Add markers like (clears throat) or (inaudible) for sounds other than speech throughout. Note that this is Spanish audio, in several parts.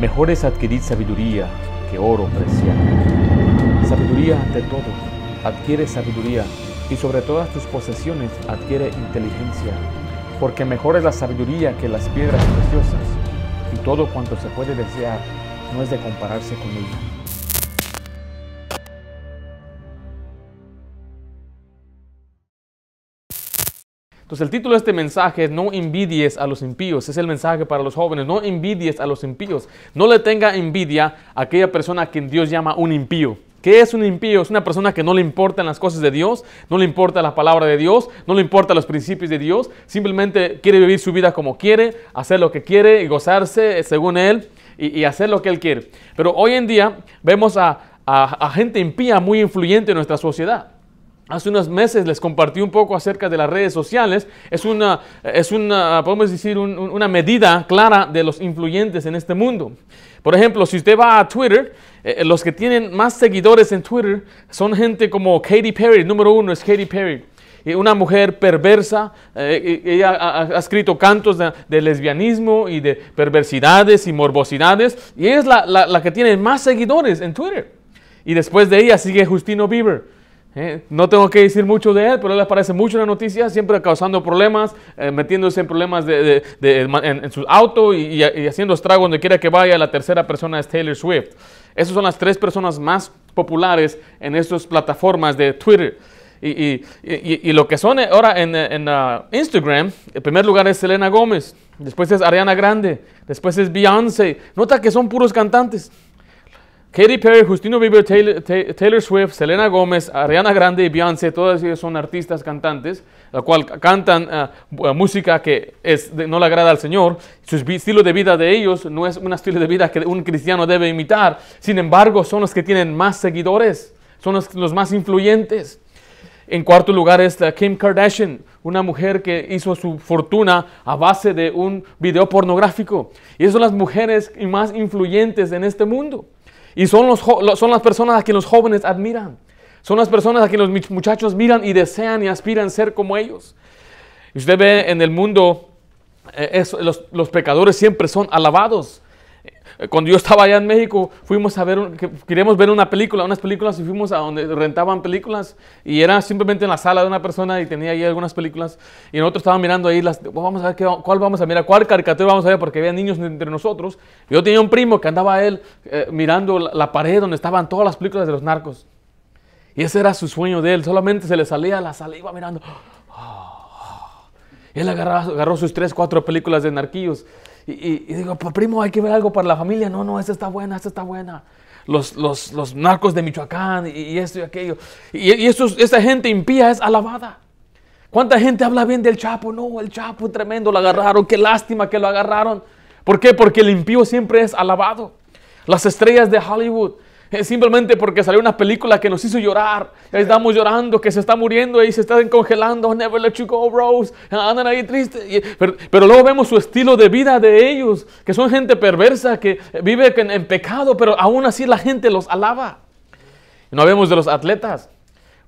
Mejor es adquirir sabiduría que oro preciado. Sabiduría ante todo. Adquiere sabiduría y sobre todas tus posesiones adquiere inteligencia, porque mejor es la sabiduría que las piedras preciosas, y todo cuanto se puede desear no es de compararse con ella. Entonces el título de este mensaje es No envidies a los impíos. Es el mensaje para los jóvenes. No envidies a los impíos. No le tenga envidia a aquella persona a quien Dios llama un impío. ¿Qué es un impío? Es una persona que no le importan las cosas de Dios, no le importa la palabra de Dios, no le importan los principios de Dios, simplemente quiere vivir su vida como quiere, hacer lo que quiere y gozarse según él y, hacer lo que él quiere. Pero hoy en día vemos a, a gente impía muy influyente en nuestra sociedad. Hace unos meses les compartí un poco acerca de las redes sociales. Es una, es una podemos decir, una medida clara de los influyentes en este mundo. Por ejemplo, si usted va a Twitter, eh, los que tienen más seguidores en Twitter son gente como Katy Perry. número uno es Katy Perry. Una mujer perversa, eh, ella ha, escrito cantos de, lesbianismo y de perversidades y morbosidades, y es la, la, la que tiene más seguidores en Twitter. Y después de ella sigue Justino Bieber. Eh, no tengo que decir mucho de él, pero él aparece mucho en la noticia, siempre causando problemas, eh, metiéndose en problemas de, en, su auto y, haciendo estrago donde quiera que vaya. La tercera persona es Taylor Swift. Esas son las tres personas más populares en estas plataformas de Twitter. Y, lo que son ahora en, uh, Instagram, el primer lugar es Selena Gómez, después es Ariana Grande, después es Beyoncé. Nota que son puros cantantes. Katy Perry, Justino Bieber, Taylor, Swift, Selena Gómez, Ariana Grande y Beyoncé, todas ellas son artistas cantantes, la cual cantan ah, música que no le agrada al Señor. Su estilo de vida de ellos no es un estilo de vida que un cristiano debe imitar. Sin embargo, son los que tienen más seguidores, son los, más influyentes. En cuarto lugar está Kim Kardashian, una mujer que hizo su fortuna a base de un video pornográfico. Y son las mujeres más influyentes en este mundo. Y son, los, son las personas a quien los jóvenes admiran. Son las personas a quien los muchachos miran y desean y aspiran ser como ellos. Y usted ve en el mundo, eh, los, los pecadores siempre son alabados. Cuando yo estaba allá en México, fuimos a ver, queríamos ver una película, unas películas y fuimos a donde rentaban películas y era simplemente en la sala de una persona y tenía ahí algunas películas y nosotros estábamos mirando ahí, las, vamos a ver qué, cuál vamos a mirar, cuál caricatura vamos a ver porque había niños entre nosotros. Yo tenía un primo que andaba él eh, mirando la, pared donde estaban todas las películas de los narcos. Y ese era su sueño de él, solamente se le salía la saliva mirando. Él agarró, agarró sus tres, cuatro películas de narquillos y, digo, primo, hay que ver algo para la familia. No, no, esta está buena, esta está buena. Los, los, los narcos de Michoacán y, esto y aquello. Y, y esta gente impía es alabada. ¿Cuánta gente habla bien del Chapo? No, el Chapo tremendo, lo agarraron. Qué lástima que lo agarraron. ¿Por qué? Porque el impío siempre es alabado. Las estrellas de Hollywood, Simplemente porque salió una película que nos hizo llorar. Estamos llorando, que se está muriendo y se está congelando. Never let you go, Rose. Andan ahí tristes. Pero, luego vemos su estilo de vida de ellos, que son gente perversa, que vive en, pecado, pero aún así la gente los alaba. Y no vemos de los atletas.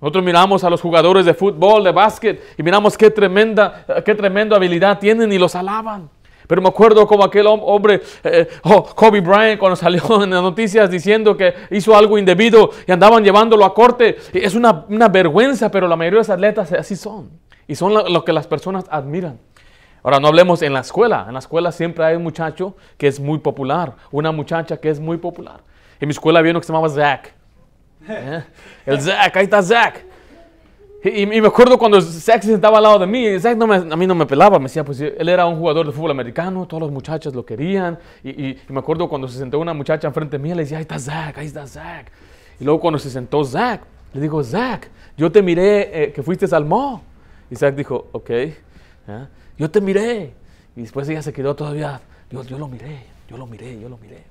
Nosotros miramos a los jugadores de fútbol, de básquet, y miramos qué tremenda, qué tremenda habilidad tienen y los alaban. Pero me acuerdo como aquel hombre, eh, oh, Kobe Bryant, cuando (laughs) salió en las noticias diciendo que hizo algo indebido y andaban llevándolo a corte. Es una, vergüenza, pero la mayoría de los atletas así son. Y son lo, que las personas admiran. Ahora, no hablemos en la escuela. En la escuela siempre hay un muchacho que es muy popular, una muchacha que es muy popular. En mi escuela había uno que se llamaba Zach. (laughs) ¿Eh? El Zach, ahí está Zach. Y, me acuerdo cuando Zach se sentaba al lado de mí, Zach no a mí no me pelaba, me decía, pues él era un jugador de fútbol americano, todos los muchachos lo querían. Y, me acuerdo cuando se sentó una muchacha enfrente de mí, le decía, ahí está Zach, ahí está Zach. Y luego cuando se sentó Zach, le digo, Zach, yo te miré eh, que fuiste al mall. Y Zach dijo, ok, yo te miré. Y después ella se quedó todavía, yo, yo lo miré, yo lo miré, yo lo miré.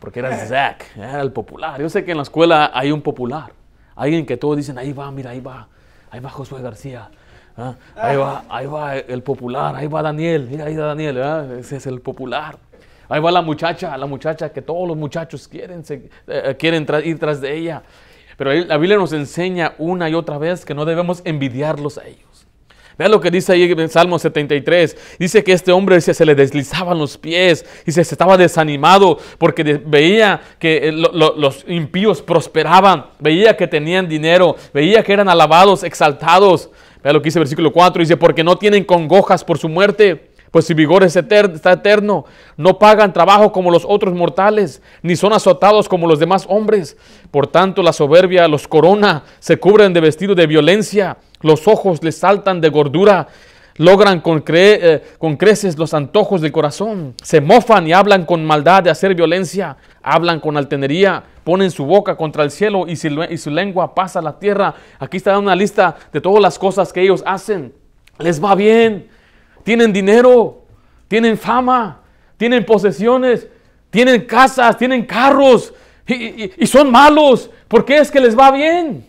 Porque era (laughs) Zach, era el popular. Yo sé que en la escuela hay un popular. Alguien que todos dicen, ahí va, mira, ahí va ahí va Josué García, ¿ah? ahí, va, ahí va el popular, ahí va Daniel, mira ahí va Daniel, ese es el popular. Ahí va la muchacha, la muchacha que todos los muchachos quieren, eh, quieren ir tras de ella. Pero la Biblia nos enseña una y otra vez que no debemos envidiarlos a ellos. Vean lo que dice ahí en Salmo 73. Dice que este hombre se, se le deslizaban los pies y se, estaba desanimado porque veía que eh, los impíos prosperaban, veía que tenían dinero, veía que eran alabados, exaltados. Vean lo que dice el versículo 4. Dice, porque no tienen congojas por su muerte pues su vigor es está eterno. No pagan trabajo como los otros mortales, ni son azotados como los demás hombres. Por tanto, la soberbia los corona, se cubren de vestido de violencia, los ojos les saltan de gordura, logran con, eh, con creces los antojos del corazón, se mofan y hablan con maldad de hacer violencia, hablan con altenería, ponen su boca contra el cielo y su, y lengua pasa a la tierra. Aquí está una lista de todas las cosas que ellos hacen. Les va bien tienen dinero, tienen fama, tienen posesiones, tienen casas, tienen carros y, son malos. ¿Por qué es que les va bien?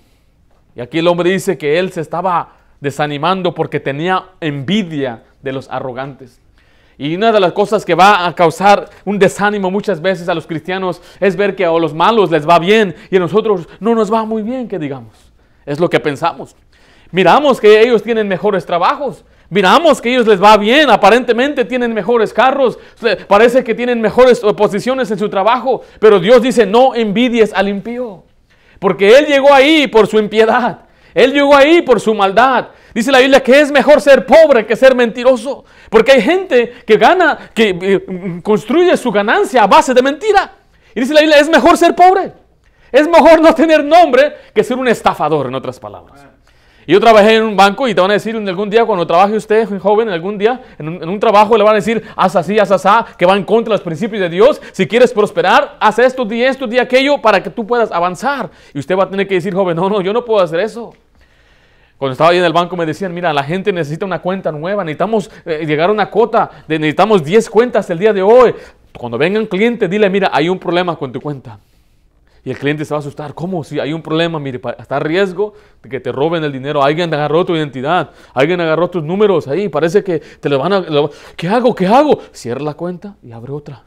Y aquí el hombre dice que él se estaba desanimando porque tenía envidia de los arrogantes. Y una de las cosas que va a causar un desánimo muchas veces a los cristianos es ver que a los malos les va bien y a nosotros no nos va muy bien, que digamos. Es lo que pensamos. Miramos que ellos tienen mejores trabajos, Miramos que ellos les va bien, aparentemente tienen mejores carros, parece que tienen mejores posiciones en su trabajo, pero Dios dice, no envidies al impío, porque Él llegó ahí por su impiedad, Él llegó ahí por su maldad. Dice la Biblia que es mejor ser pobre que ser mentiroso, porque hay gente que gana, que eh, construye su ganancia a base de mentira. Y dice la Biblia, es mejor ser pobre, es mejor no tener nombre que ser un estafador, en otras palabras. Yo trabajé en un banco y te van a decir en algún día, cuando trabaje usted, joven, en algún día, en un, trabajo le van a decir, haz así, haz así, que va en contra de los principios de Dios. Si quieres prosperar, haz esto, di esto, di aquello, para que tú puedas avanzar. Y usted va a tener que decir, joven, no, no, yo no puedo hacer eso. Cuando estaba ahí en el banco me decían, mira, la gente necesita una cuenta nueva, necesitamos eh, llegar a una cuota, necesitamos 10 cuentas el día de hoy. Cuando venga un cliente, dile, mira, hay un problema con tu cuenta. Y el cliente se va a asustar. ¿Cómo? Si hay un problema, mire, está riesgo de que te roben el dinero. Alguien agarró tu identidad. Alguien agarró tus números ahí. Parece que te lo van a... ¿Qué hago? ¿Qué hago? Cierra la cuenta y abre otra.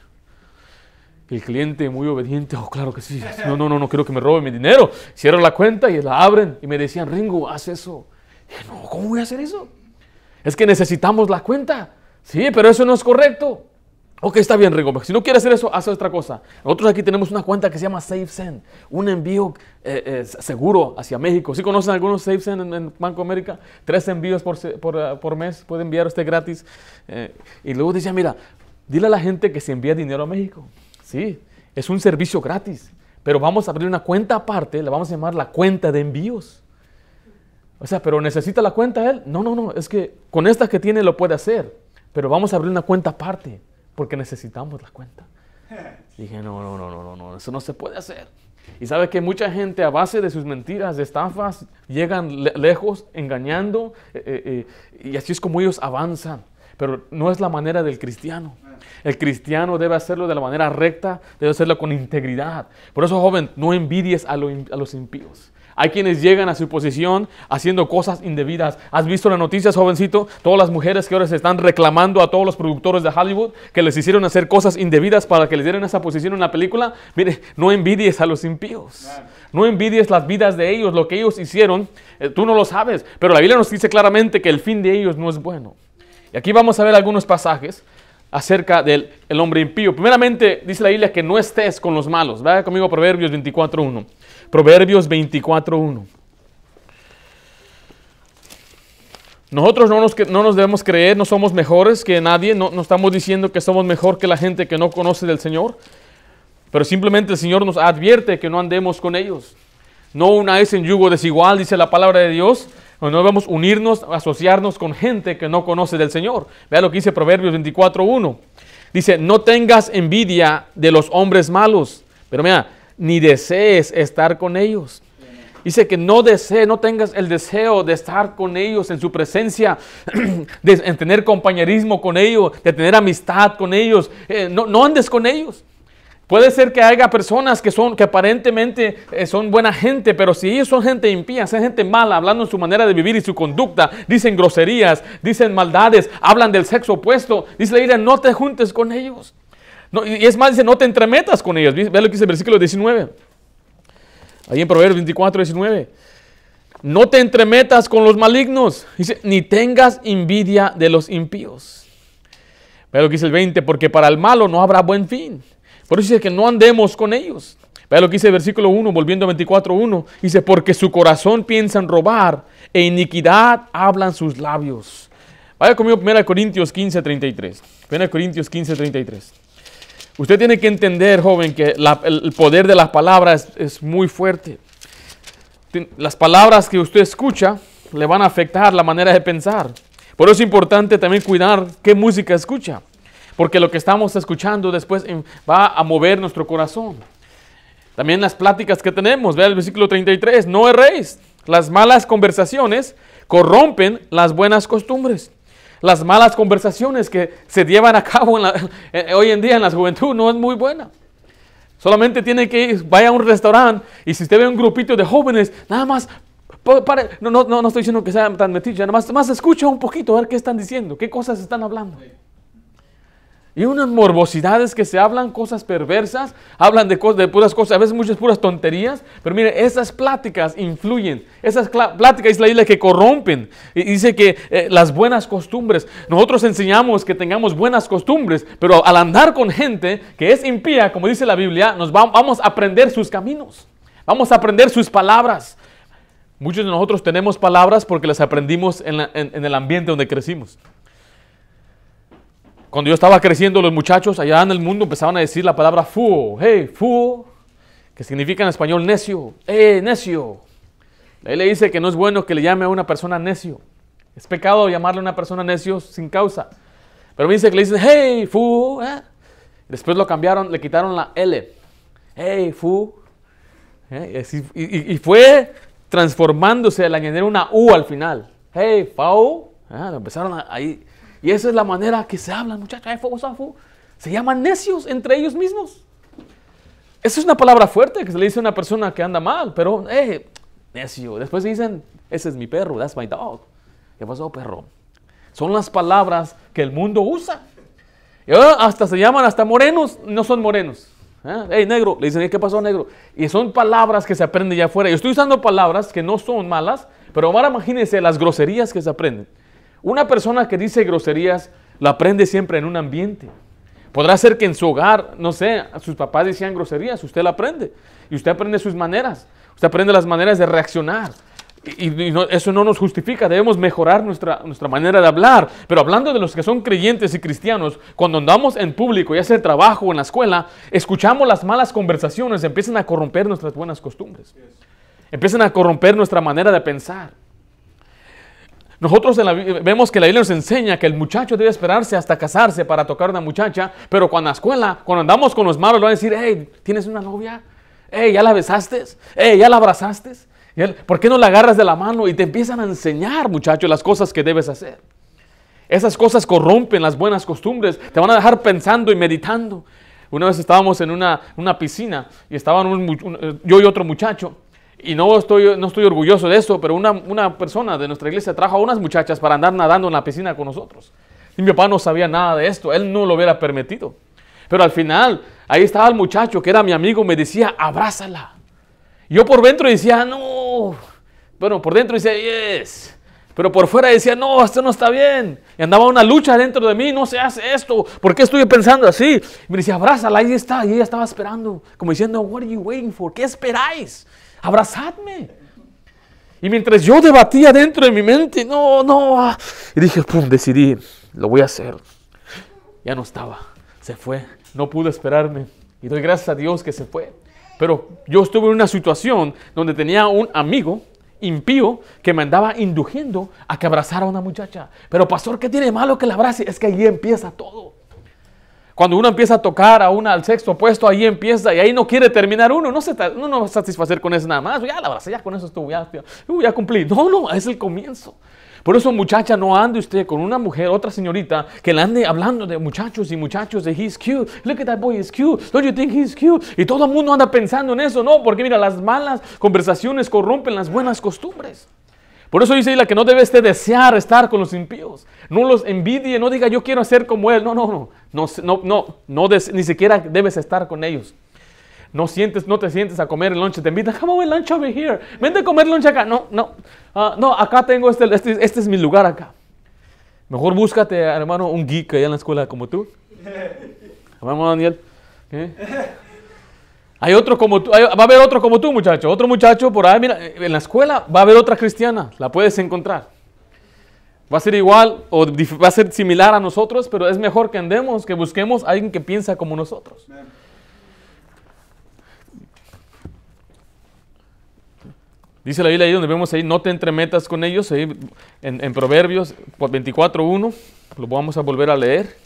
el cliente muy obediente, oh, claro que sí. No, no, no, no quiero que me roben mi dinero. Cierra la cuenta y la abren. Y me decían, Ringo, haz eso. Y dije, no, ¿cómo voy a hacer eso? Es que necesitamos la cuenta. Sí, pero eso no es correcto. Ok, está bien, Rigo. Si no quieres hacer eso, haz otra cosa. Nosotros aquí tenemos una cuenta que se llama SafeSend, un envío eh, eh, seguro hacia México. ¿Sí conocen algunos SafeSend en, en Banco América? Tres envíos por, por mes, puede enviar usted gratis. Eh, y luego decía, mira, dile a la gente que se envía dinero a México. Sí, es un servicio gratis. Pero vamos a abrir una cuenta aparte, la vamos a llamar la cuenta de envíos. O sea, pero necesita la cuenta él. No, no, no, es que con esta que tiene lo puede hacer. Pero vamos a abrir una cuenta aparte porque necesitamos la cuenta. Dije, no, no, no, no, no, eso no se puede hacer. Y sabe que mucha gente a base de sus mentiras, de estafas, llegan lejos engañando eh, eh, eh, y así es como ellos avanzan. Pero no es la manera del cristiano. El cristiano debe hacerlo de la manera recta, debe hacerlo con integridad. Por eso, joven, no envidies a, a los impíos. Hay quienes llegan a su posición haciendo cosas indebidas. ¿Has visto las noticias, jovencito? Todas las mujeres que ahora se están reclamando a todos los productores de Hollywood que les hicieron hacer cosas indebidas para que les dieran esa posición en la película. Mire, no envidies a los impíos. No envidies las vidas de ellos, lo que ellos hicieron. Eh, tú no lo sabes, pero la Biblia nos dice claramente que el fin de ellos no es bueno. Y aquí vamos a ver algunos pasajes acerca del hombre impío. Primeramente, dice la Biblia que no estés con los malos. Vaya conmigo a Proverbios 24.1. Proverbios 24.1. Nosotros no nos, no nos, debemos creer, no somos mejores que nadie, no, no, estamos diciendo que somos mejor que la gente que no conoce del Señor, pero simplemente el Señor nos advierte que no andemos con ellos. No unáis en yugo desigual, dice la palabra de Dios, no debemos unirnos, asociarnos con gente que no conoce del Señor. Vea lo que dice Proverbios 24.1. Dice, no tengas envidia de los hombres malos, pero mira, ni desees estar con ellos. Dice que no desees, no tengas el deseo de estar con ellos en su presencia, (clears throat) de tener compañerismo con ellos, de tener amistad con ellos. Eh, no, andes con ellos. Puede ser que haya personas que son, que aparentemente eh, son buena gente, pero si ellos son gente impía, son gente mala, hablando en su manera de vivir y su conducta, dicen groserías, dicen maldades, hablan del sexo opuesto, dice la Biblia, no te juntes con ellos y es más, dice, no te entremetas con ellos. Ve lo que dice el versículo 19. Ahí en Proverbios 24, 19. no te entremetas con los malignos, dice, ni tengas envidia de los impíos. Pero lo que dice el 20, porque para el malo no habrá buen fin. Por eso dice que no andemos con ellos. Vea lo que dice el versículo 1, volviendo a 24.1. Dice, porque su corazón piensa en robar e iniquidad hablan sus labios. Vaya conmigo 1 Corintios 15.33. 1 Corintios 15.33. Usted tiene que entender, joven, que el poder de las palabras es muy fuerte. Las palabras que usted escucha le van a afectar la manera de pensar. Por eso es importante también cuidar qué música escucha. Porque lo que estamos escuchando después va a mover nuestro corazón. También las pláticas que tenemos, vea el versículo 33, no erréis. Las malas conversaciones corrompen las buenas costumbres. Las malas conversaciones que se llevan a cabo hoy en día en la juventud no es muy buena. Solamente tiene que ir, vaya a un restaurante y si usted ve un grupito de jóvenes, nada más, no, no, no, estoy diciendo que sea tan metiche, nada más, más escucha un poquito a ver qué están diciendo, qué cosas están hablando. Y unas morbosidades que se hablan, cosas perversas, hablan de, cosas, de puras cosas, a veces muchas puras tonterías, pero mire, esas pláticas influyen, esas pláticas es la isla que corrompen. Y dice que eh, las buenas costumbres, nosotros enseñamos que tengamos buenas costumbres, pero al andar con gente que es impía, como dice la Biblia, nos vamos a aprender sus caminos, vamos a aprender sus palabras. Muchos de nosotros tenemos palabras porque las aprendimos en el ambiente donde crecimos. Cuando yo estaba creciendo, los muchachos allá en el mundo empezaban a decir la palabra fu, hey, fu, que significa en español necio, eh, necio. Él le dice que no es bueno que le llame a una persona necio. Es pecado llamarle a una persona necio sin causa. Pero me dice que le dicen, hey, fu. ¿eh? Después lo cambiaron, le quitaron la L. Hey, fu. ¿eh? Y, fue transformándose al añadir una U al final. Hey, fau. ¿eh? Empezaron a, ahí. Y esa es la manera que se hablan, muchachos. Se llaman necios entre ellos mismos. Esa es una palabra fuerte que se le dice a una persona que anda mal, pero, eh, necio. Después dicen, ese es mi perro, that's my dog. ¿Qué pasó, perro? Son las palabras que el mundo usa. Y hasta se llaman hasta morenos, no son morenos. ¿Eh? Hey, negro, le dicen, ¿qué pasó, negro? Y son palabras que se aprenden ya afuera. Yo estoy usando palabras que no son malas, pero ahora imagínense las groserías que se aprenden. Una persona que dice groserías la aprende siempre en un ambiente. Podrá ser que en su hogar, no sé, sus papás decían groserías, usted la aprende. Y usted aprende sus maneras. Usted aprende las maneras de reaccionar. Y, eso no nos justifica, debemos mejorar nuestra, nuestra manera de hablar. Pero hablando de los que son creyentes y cristianos, cuando andamos en público, ya sea en trabajo o en la escuela, escuchamos las malas conversaciones, empiezan a corromper nuestras buenas costumbres. Empiezan a corromper nuestra manera de pensar. Nosotros vemos que la Biblia nos enseña que el muchacho debe esperarse hasta casarse para tocar a una muchacha, pero cuando la escuela, cuando andamos con los malos, le van a decir, hey, ¿tienes una novia? Hey, ¿ya la besaste? Hey, ¿ya la abrazaste? ¿Por qué no la agarras de la mano? Y te empiezan a enseñar, muchacho, las cosas que debes hacer. Esas cosas corrompen las buenas costumbres, te van a dejar pensando y meditando. Una vez estábamos en una, piscina y estaban yo y otro muchacho y no estoy, no estoy orgulloso de eso, pero una, persona de nuestra iglesia trajo a unas muchachas para andar nadando en la piscina con nosotros. Y mi papá no sabía nada de esto, él no lo hubiera permitido. Pero al final, ahí estaba el muchacho que era mi amigo, me decía, abrázala. Yo por dentro decía, no. Bueno, por dentro decía, yes. Pero por fuera decía, no, esto no está bien. Y andaba una lucha dentro de mí, no se hace esto. ¿Por qué estoy pensando así? Y me decía, abrázala, ahí está. Y ella estaba esperando, como diciendo, what are you waiting for? ¿Qué esperáis? Abrazadme. Y mientras yo debatía dentro de mi mente, no, no, ah, y dije, pum, decidí, lo voy a hacer. Ya no estaba, se fue, no pude esperarme. Y doy gracias a Dios que se fue. Pero yo estuve en una situación donde tenía un amigo impío que me andaba induciendo a que abrazara a una muchacha. Pero pastor, ¿qué tiene malo que la abrace? Es que allí empieza todo. Cuando uno empieza a tocar a una al sexto puesto, ahí empieza y ahí no quiere terminar uno. No se uno no va a satisfacer con eso nada más. Ya la abraza, ya con eso estuvo, ya, ya cumplí. No, no, es el comienzo. Por eso, muchacha, no ande usted con una mujer, otra señorita, que le ande hablando de muchachos y muchachos, de he's cute. Look at that boy, he's cute. Don't you think he's cute? Y todo el mundo anda pensando en eso. No, porque mira, las malas conversaciones corrompen las buenas costumbres. Por eso dice la que no debe usted desear estar con los impíos. No los envidie, no diga yo quiero hacer como él. No, no, no. No, no, ni siquiera debes estar con ellos. no sientes, no te sientes a comer el lunch, te invitan, come on, lunch over here, vente a comer lunch acá. No, no, ah, no, acá tengo este, este, este, es mi lugar acá. Mejor búscate, hermano, un geek allá en la escuela como tú. (laughs) Vamos, Daniel. Hay otro como tú, va a haber otro como tú, muchacho. Otro muchacho por ahí, mira, en la escuela va a haber otra cristiana, la puedes encontrar. Va a ser igual o va a ser similar a nosotros, pero es mejor que andemos, que busquemos a alguien que piensa como nosotros. Dice la Biblia ahí donde vemos ahí, no te entremetas con ellos, ahí en, en Proverbios 24.1, lo vamos a volver a leer.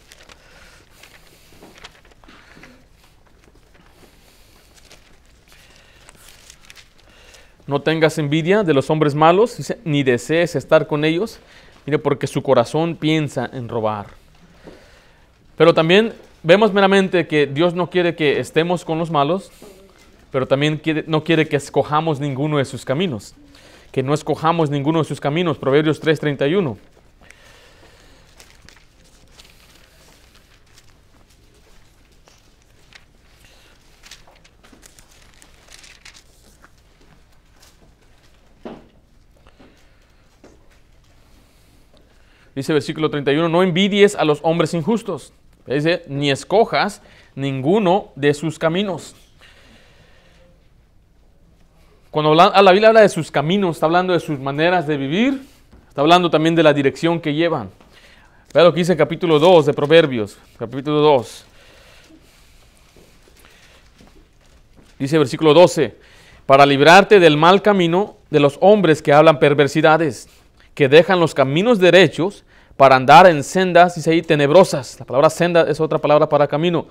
No tengas envidia de los hombres malos, ni desees estar con ellos, Mire, porque su corazón piensa en robar. Pero también vemos meramente que Dios no quiere que estemos con los malos, pero también no quiere que escojamos ninguno de sus caminos. Que no escojamos ninguno de sus caminos. Proverbios 3:31. Dice versículo 31, no envidies a los hombres injustos. Dice, ni escojas ninguno de sus caminos. Cuando la Biblia habla de sus caminos, está hablando de sus maneras de vivir, está hablando también de la dirección que llevan. Vea lo que dice capítulo 2 de Proverbios, capítulo 2. Dice versículo 12, para librarte del mal camino de los hombres que hablan perversidades que dejan los caminos derechos para andar en sendas, dice ahí, tenebrosas. La palabra senda es otra palabra para camino.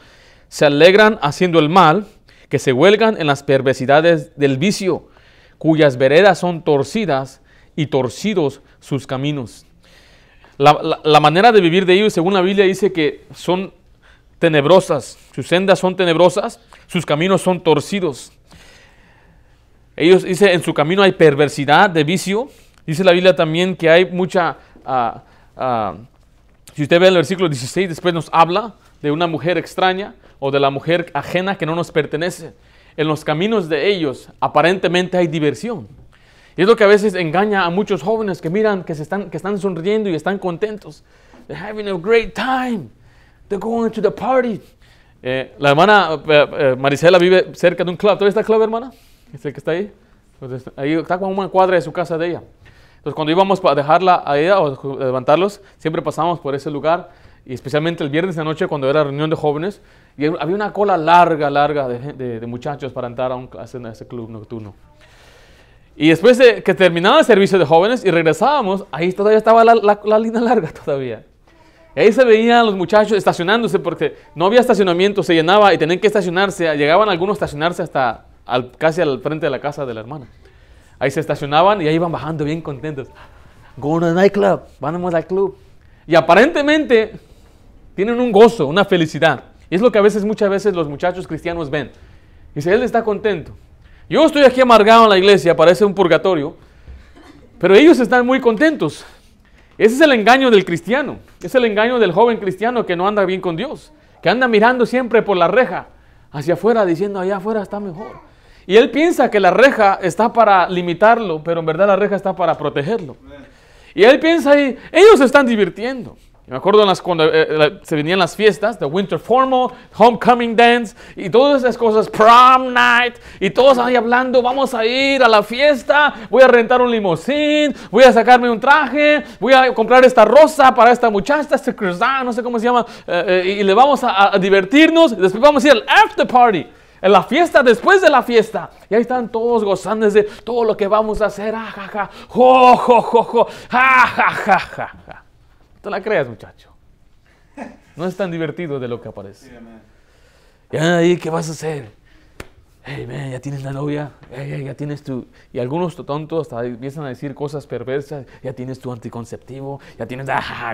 Se alegran haciendo el mal, que se huelgan en las perversidades del vicio, cuyas veredas son torcidas y torcidos sus caminos. La, manera de vivir de ellos, según la Biblia, dice que son tenebrosas, sus sendas son tenebrosas, sus caminos son torcidos. Ellos dice, en su camino hay perversidad de vicio, Dice la Biblia también que hay mucha... Ah, ah, si usted ve el versículo 16, después nos habla de una mujer extraña o de la mujer ajena que no nos pertenece. En los caminos de ellos aparentemente hay diversión. Y es lo que a veces engaña a muchos jóvenes que miran que, se están, que están sonriendo y están contentos. They're having a great time. They're going to the party. Eh, la hermana eh, eh, Marisela vive cerca de un club. ¿Todavía está el club, hermana? ¿Es el que está ahí? Pues ahí está como una cuadra de su casa de ella. Entonces cuando íbamos a dejarla a ella o levantarlos, siempre pasamos por ese lugar y especialmente el viernes de la noche cuando era reunión de jóvenes y había una cola larga, larga de, muchachos para entrar a, un, a ese club nocturno. Y después de que terminaba el servicio de jóvenes y regresábamos, ahí todavía estaba la, la, línea larga todavía. Y ahí se veían los muchachos estacionándose porque no había estacionamiento, se llenaba y tenían que estacionarse. Llegaban algunos a estacionarse hasta casi al frente de la casa de la hermana. Ahí se estacionaban y ahí iban bajando bien contentos. Going to the nightclub, vamos al club. Y aparentemente tienen un gozo, una felicidad. Y es lo que a veces, muchas veces los muchachos cristianos ven. Dice, él está contento. Yo estoy aquí amargado en la iglesia, parece un purgatorio, pero ellos están muy contentos. Ese es el engaño del cristiano. Es el engaño del joven cristiano que no anda bien con Dios, que anda mirando siempre por la reja hacia afuera, diciendo allá afuera está mejor. Y él piensa que la reja está para limitarlo, pero en verdad la reja está para protegerlo. Y él piensa ahí, ellos se están divirtiendo. Me acuerdo las, cuando eh, eh, se venían las fiestas, the Winter Formal, Homecoming Dance y todas esas cosas, Prom Night, y todos ahí hablando, vamos a ir a la fiesta, voy a rentar un limosín, voy a sacarme un traje, voy a comprar esta rosa para esta muchacha, este cruzán, no sé cómo se llama, eh, y le vamos a, a divertirnos, y después vamos a ir al after party en la fiesta después de la fiesta. Y ahí están todos gozando de todo lo que vamos a hacer. Ah, ja, ja, jo, jo, jo, jo, ja, ja, ja, ja. ¿Tú la creas, muchacho? No es tan divertido de lo que aparece. y ahí, ¿qué vas a hacer? Hey, ya tienes la novia, ya tienes tu... Y algunos tontos hasta empiezan a decir cosas perversas, ya tienes tu anticonceptivo, ya tienes... Ah,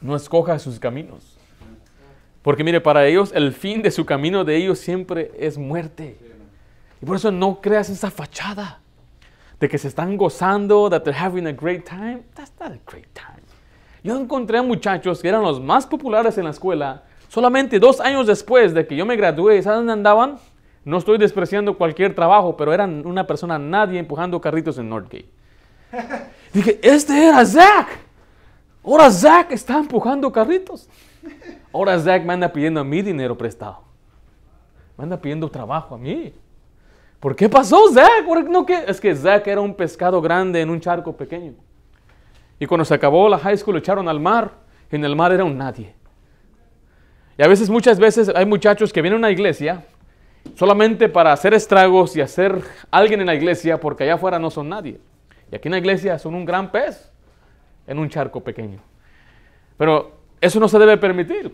no escoja sus caminos. Porque mire, para ellos el fin de su camino de ellos siempre es muerte. Y por eso no creas esa fachada de que se están gozando, that they're having a great time. That's not a great time. Yo encontré a muchachos que eran los más populares en la escuela, Solamente dos años después de que yo me gradué, ¿saben dónde andaban? No estoy despreciando cualquier trabajo, pero eran una persona nadie empujando carritos en Northgate. (laughs) Dije, este era Zach. Ahora Zach está empujando carritos. Ahora Zach me anda pidiendo a mí dinero prestado. Me anda pidiendo trabajo a mí. ¿Por qué pasó Zach? ¿Por no, qué? Es que Zach era un pescado grande en un charco pequeño. Y cuando se acabó la high school lo echaron al mar. En el mar era un nadie. Y a veces, muchas veces, hay muchachos que vienen a una iglesia solamente para hacer estragos y hacer alguien en la iglesia porque allá afuera no son nadie. Y aquí en la iglesia son un gran pez en un charco pequeño. Pero eso no se debe permitir.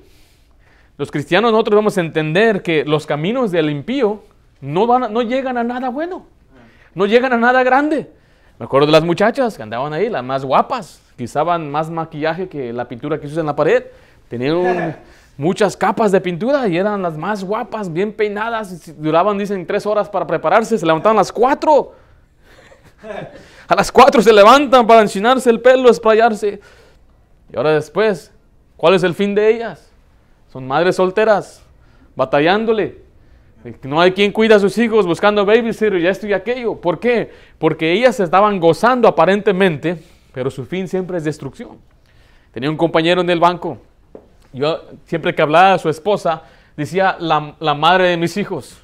Los cristianos nosotros vamos a entender que los caminos del impío no, van no llegan a nada bueno, no llegan a nada grande. Me acuerdo de las muchachas que andaban ahí, las más guapas, usaban más maquillaje que la pintura que se usa en la pared. Tenían (laughs) muchas capas de pintura y eran las más guapas, bien peinadas. Duraban, dicen, tres horas para prepararse, se levantaban a las cuatro. (laughs) A las cuatro se levantan para enchinarse el pelo, esprayarse. Y ahora después, ¿cuál es el fin de ellas? Son madres solteras, batallándole. No hay quien cuida a sus hijos buscando babysitter y esto y aquello. ¿Por qué? Porque ellas estaban gozando aparentemente, pero su fin siempre es destrucción. Tenía un compañero en el banco. Yo siempre que hablaba a su esposa, decía la, la madre de mis hijos.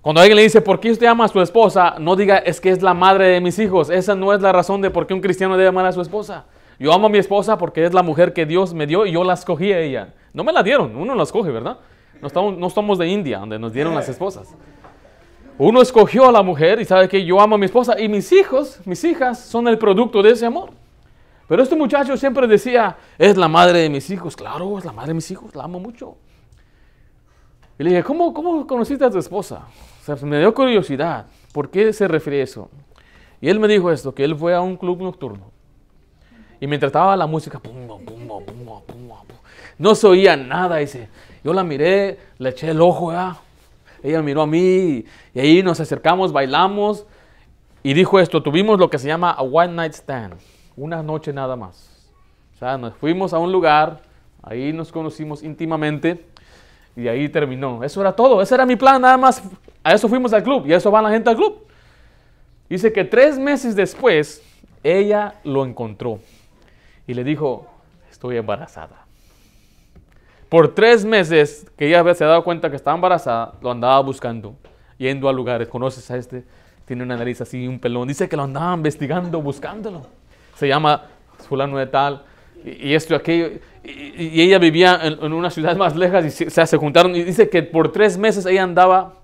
Cuando alguien le dice, ¿por qué usted ama a su esposa? No diga, es que es la madre de mis hijos. Esa no es la razón de por qué un cristiano debe amar a su esposa. Yo amo a mi esposa porque es la mujer que Dios me dio y yo la escogí a ella. No me la dieron, uno la escoge, ¿verdad? No estamos, de India, donde nos dieron las esposas. Uno escogió a la mujer y sabe que yo amo a mi esposa y mis hijos, mis hijas, son el producto de ese amor. Pero este muchacho siempre decía, es la madre de mis hijos. Claro, es la madre de mis hijos, la amo mucho. Y le dije, ¿cómo, cómo conociste a tu esposa? O sea, me dio curiosidad. ¿Por qué se refiere eso? Y él me dijo esto, que él fue a un club nocturno. Y mientras estaba la música, no se oía nada. Dice, yo la miré, le eché el ojo, ella miró a mí y ahí nos acercamos, bailamos. Y dijo esto, tuvimos lo que se llama a one night stand, una noche nada más. O sea, nos fuimos a un lugar, ahí nos conocimos íntimamente y ahí terminó. Eso era todo, ese era mi plan, nada más. A eso fuimos al club y a eso va la gente al club. Dice que tres meses después, ella lo encontró y le dijo, estoy embarazada. Por tres meses que ella se ha dado cuenta que estaba embarazada, lo andaba buscando, yendo a lugares. ¿Conoces a este? Tiene una nariz así, un pelón. Dice que lo andaba investigando, buscándolo. Se llama fulano de tal, y, esto aquello. Y, ella vivía en, una ciudad más lejos y se, se juntaron. Y dice que por tres meses ella andaba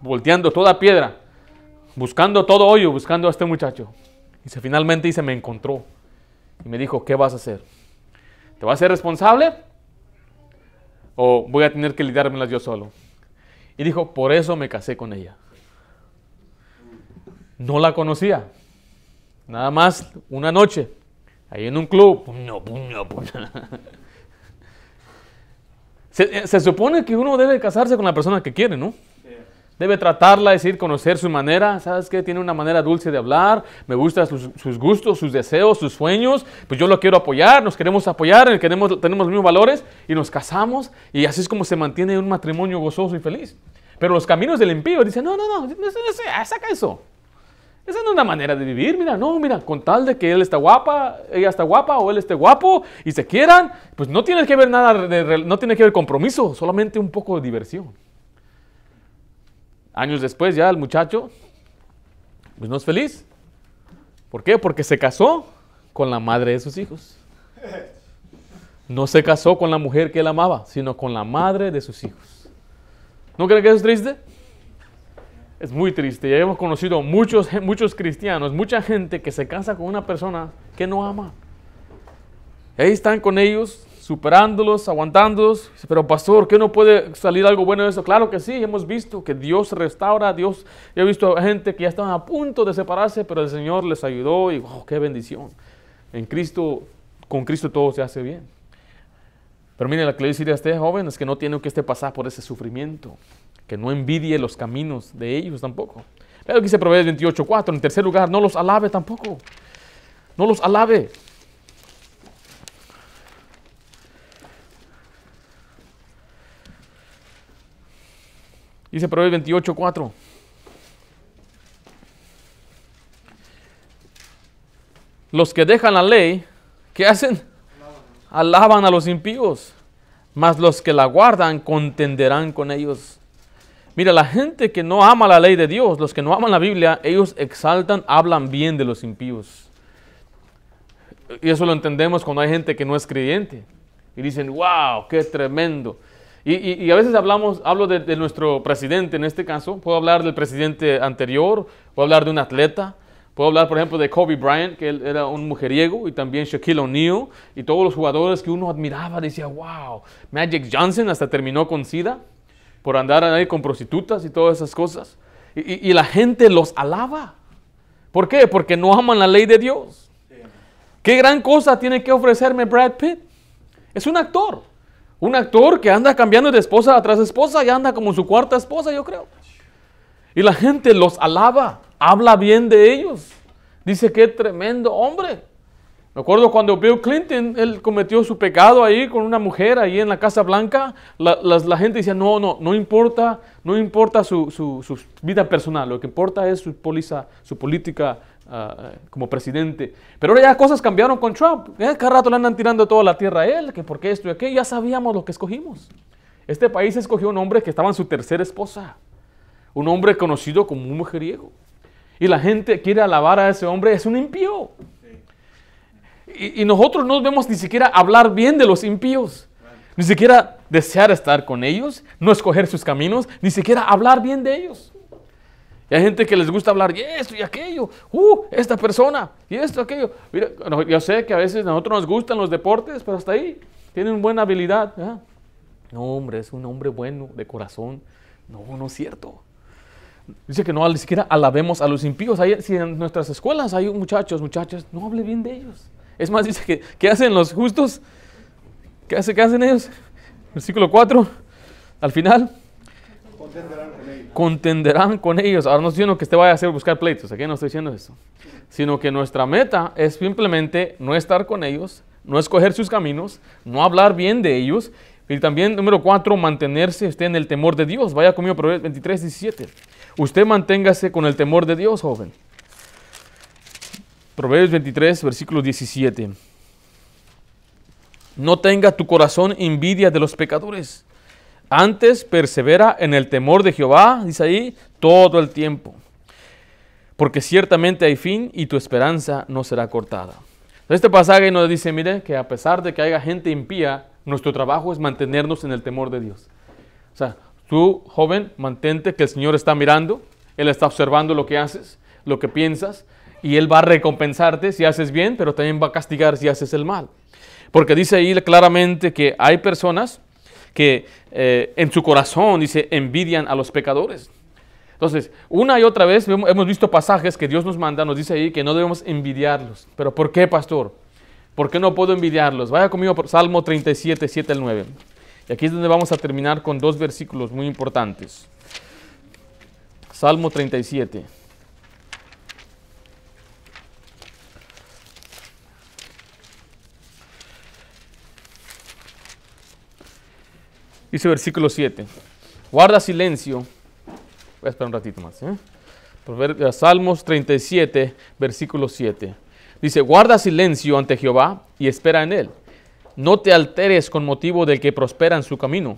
volteando toda piedra, buscando todo hoyo, buscando a este muchacho. Y se, finalmente dice, me encontró. Y me dijo, ¿qué vas a hacer? ¿Te vas a ser responsable? o voy a tener que lidiármelas yo solo. Y dijo, por eso me casé con ella. No la conocía. Nada más una noche, ahí en un club. (laughs) Se, se supone que uno debe casarse con la persona que quiere, ¿no? Debe tratarla, decir, conocer su manera. ¿Sabes qué? Tiene una manera dulce de hablar. Me gustan sus, gustos, sus deseos, sus sueños. Pues yo lo quiero apoyar, nos queremos apoyar, queremos, tenemos los mismos valores y nos casamos. Y así es como se mantiene un matrimonio gozoso y feliz. Pero los caminos del impío dicen, no, no, no, saca eso. Esa no es una manera de vivir, mira, no, mira, con tal de que él está guapa, ella está guapa o él esté guapo y se quieran, pues no tiene que ver nada, no tiene que ver compromiso, solamente un poco de diversión. Años después ya el muchacho, pues no es feliz. ¿Por qué? Porque se casó con la madre de sus hijos. No se casó con la mujer que él amaba, sino con la madre de sus hijos. ¿No creen que eso es triste? Es muy triste. Ya hemos conocido muchos, muchos cristianos, mucha gente que se casa con una persona que no ama. Ahí están con ellos, superándolos, aguantándolos. Pero pastor, ¿qué no puede salir algo bueno de eso? Claro que sí, hemos visto que Dios restaura, Dios, he visto gente que ya estaban a punto de separarse, pero el Señor les ayudó y wow, qué bendición. En Cristo, con Cristo todo se hace bien. Pero mire, la que le a este joven es que no tiene que este pasar por ese sufrimiento, que no envidie los caminos de ellos tampoco. Pero dice Proverbios 28.4, en tercer lugar, no los alabe tampoco. No los alabe. Dice Proverbios 28, 4. Los que dejan la ley, ¿qué hacen? Alaban a los impíos, mas los que la guardan contenderán con ellos. Mira, la gente que no ama la ley de Dios, los que no aman la Biblia, ellos exaltan, hablan bien de los impíos. Y eso lo entendemos cuando hay gente que no es creyente. Y dicen, wow, qué tremendo. Y, a veces hablamos, hablo de, de, nuestro presidente en este caso, puedo hablar del presidente anterior, puedo hablar de un atleta, Puedo hablar, por ejemplo, de Kobe Bryant, que él era un mujeriego, y también Shaquille O'Neal, y todos los jugadores que uno admiraba, decía, wow, Magic Johnson hasta terminó con SIDA por andar ahí con prostitutas y todas esas cosas. Y, la gente los alaba. ¿Por qué? Porque no aman la ley de Dios. ¿Qué gran cosa tiene que ofrecerme Brad Pitt? Es un actor. Un actor que anda cambiando de esposa tras esposa y anda como su cuarta esposa, yo creo. Y la gente los alaba habla bien de ellos. Dice que tremendo hombre. Me acuerdo cuando Bill Clinton, él cometió su pecado ahí con una mujer ahí en la Casa Blanca, la, gente decía, no, no, no importa, no importa su, vida personal, lo que importa es su, su política ah, como presidente. Pero ahora ya cosas cambiaron con Trump. ¿eh? Cada rato le andan tirando toda la tierra a él, que porque esto y aquello, ya sabíamos lo que escogimos. Este país escogió un hombre que estaba en su tercera esposa, un hombre conocido como un mujeriego y la gente quiere alabar a ese hombre, es un impío. Y, nosotros no vemos ni siquiera hablar bien de los impíos, ni siquiera desear estar con ellos, no escoger sus caminos, ni siquiera hablar bien de ellos. Y hay gente que les gusta hablar y esto y aquello, uh, esta persona y esto, aquello. Mira, yo sé que a veces a nosotros nos gustan los deportes, pero hasta ahí tienen buena habilidad. No, hombre, es un hombre bueno de corazón. No, no es cierto. Dice que no ni siquiera alabemos a los impíos. si en nuestras escuelas hay muchachos, muchachas, no hable bien de ellos. Es más, dice que, ¿qué hacen los justos? ¿Qué, hace, ¿Qué hacen ellos? Versículo 4, al final. Contenderán con ellos. Ahora no estoy diciendo que usted vaya a hacer buscar pleitos, aquí no estoy diciendo eso. Sino que nuestra meta es simplemente no estar con ellos, no escoger sus caminos, no hablar bien de ellos. Y también, número 4, mantenerse usted en el temor de Dios. Vaya conmigo, Proverbios 23, 17. Usted manténgase con el temor de Dios, joven. Proverbios 23, versículo 17. No tenga tu corazón envidia de los pecadores. Antes persevera en el temor de Jehová, dice ahí, todo el tiempo. Porque ciertamente hay fin y tu esperanza no será cortada. Este pasaje nos dice, mire, que a pesar de que haya gente impía, nuestro trabajo es mantenernos en el temor de Dios. O sea, Tú, joven, mantente que el Señor está mirando, Él está observando lo que haces, lo que piensas, y Él va a recompensarte si haces bien, pero también va a castigar si haces el mal. Porque dice ahí claramente que hay personas que eh, en su corazón, dice, envidian a los pecadores. Entonces, una y otra vez hemos visto pasajes que Dios nos manda, nos dice ahí que no debemos envidiarlos. ¿Pero por qué, pastor? ¿Por qué no puedo envidiarlos? Vaya conmigo por Salmo 37, 7 al 9. Y aquí es donde vamos a terminar con dos versículos muy importantes. Salmo 37. Dice versículo 7. Guarda silencio. Voy a esperar un ratito más. ¿eh? eh Salmos 37, versículo 7. Dice, guarda silencio ante Jehová y espera en él. No te alteres con motivo del que prospera en su camino,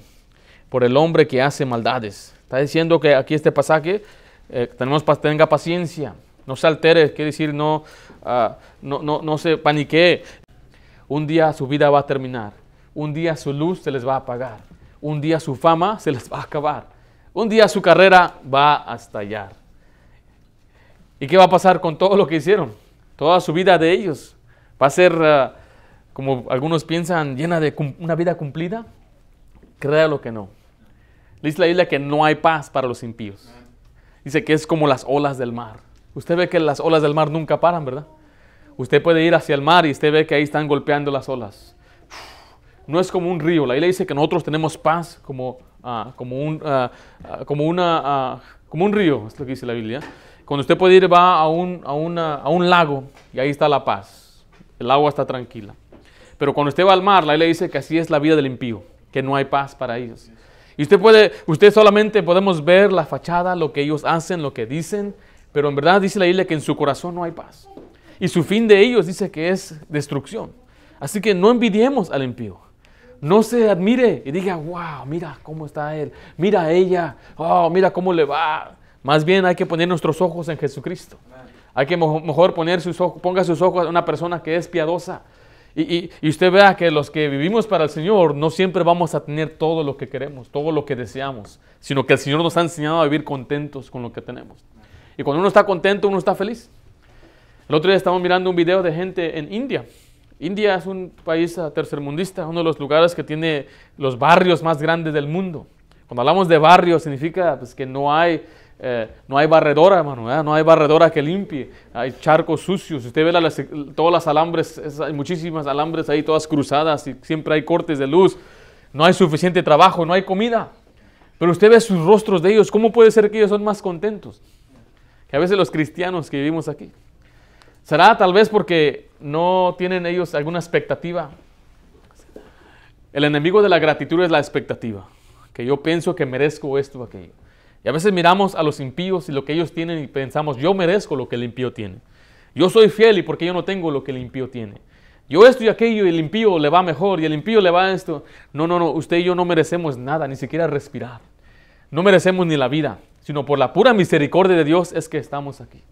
por el hombre que hace maldades. Está diciendo que aquí este pasaje, eh, tenemos, tenga paciencia, no se altere, quiere decir no, uh, no, no, no se paniquee. Un día su vida va a terminar, un día su luz se les va a apagar, un día su fama se les va a acabar, un día su carrera va a estallar. ¿Y qué va a pasar con todo lo que hicieron? Toda su vida de ellos va a ser... Uh, como algunos piensan, llena de una vida cumplida, créalo que no. Dice la isla que no hay paz para los impíos. Dice que es como las olas del mar. Usted ve que las olas del mar nunca paran, ¿verdad? Usted puede ir hacia el mar y usted ve que ahí están golpeando las olas. No es como un río. La isla dice que nosotros tenemos paz como, ah, como, un, ah, ah, como, una, como un río, es lo que dice la Biblia. Cuando usted puede ir, va a un, a, a un lago y ahí está la paz. El agua está tranquila. Pero cuando usted va al mar, la le dice que así es la vida del impío, que no hay paz para ellos. Y usted puede, usted solamente podemos ver la fachada, lo que ellos hacen, lo que dicen, pero en verdad dice la Biblia que en su corazón no hay paz. Y su fin de ellos dice que es destrucción. Así que no envidiemos al impío. No se admire y diga, wow, mira cómo está él, mira a ella, oh, mira cómo le va. Más bien hay que poner nuestros ojos en Jesucristo. Hay que mejor poner sus ojos, ponga sus ojos en una persona que es piadosa. Y, y, usted vea que los que vivimos para el Señor no siempre vamos a tener todo lo que queremos, todo lo que deseamos, sino que el Señor nos ha enseñado a vivir contentos con lo que tenemos. Y cuando uno está contento, uno está feliz. El otro día estábamos mirando un video de gente en India. India es un país tercermundista, uno de los lugares que tiene los barrios más grandes del mundo. Cuando hablamos de barrios significa pues, que no hay eh, no hay barredora, hermano, no hay barredora que limpie, hay charcos sucios. Usted ve todas las alambres, hay muchísimas alambres ahí, todas cruzadas, y siempre hay cortes de luz. No hay suficiente trabajo, no hay comida. Pero usted ve sus rostros de ellos, ¿cómo puede ser que ellos son más contentos? Que a veces los cristianos que vivimos aquí. ¿Será tal vez porque no tienen ellos alguna expectativa? El enemigo de la gratitud es la expectativa, que yo pienso que merezco esto o aquello. Y a veces miramos a los impíos y lo que ellos tienen y pensamos, yo merezco lo que el impío tiene. Yo soy fiel y porque yo no tengo lo que el impío tiene. Yo esto y aquello y el impío le va mejor y el impío le va esto. No, no, no, usted y yo no merecemos nada, ni siquiera respirar. No merecemos ni la vida, sino por la pura misericordia de Dios es que estamos aquí.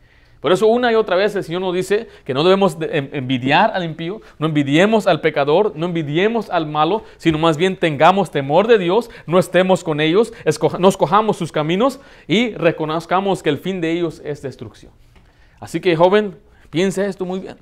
Por eso una y otra vez el Señor nos dice que no debemos envidiar al impío, no envidiemos al pecador, no envidiemos al malo, sino más bien tengamos temor de Dios, no estemos con ellos, nos cojamos sus caminos y reconozcamos que el fin de ellos es destrucción. Así que joven, piense esto muy bien.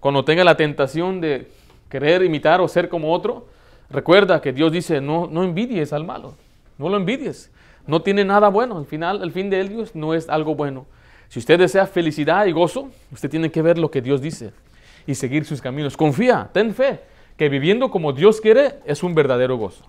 Cuando tenga la tentación de querer imitar o ser como otro, recuerda que Dios dice, no, no envidies al malo, no lo envidies. No tiene nada bueno, al final, el fin de ellos no es algo bueno. Si usted desea felicidad y gozo, usted tiene que ver lo que Dios dice y seguir sus caminos. Confía, ten fe, que viviendo como Dios quiere es un verdadero gozo.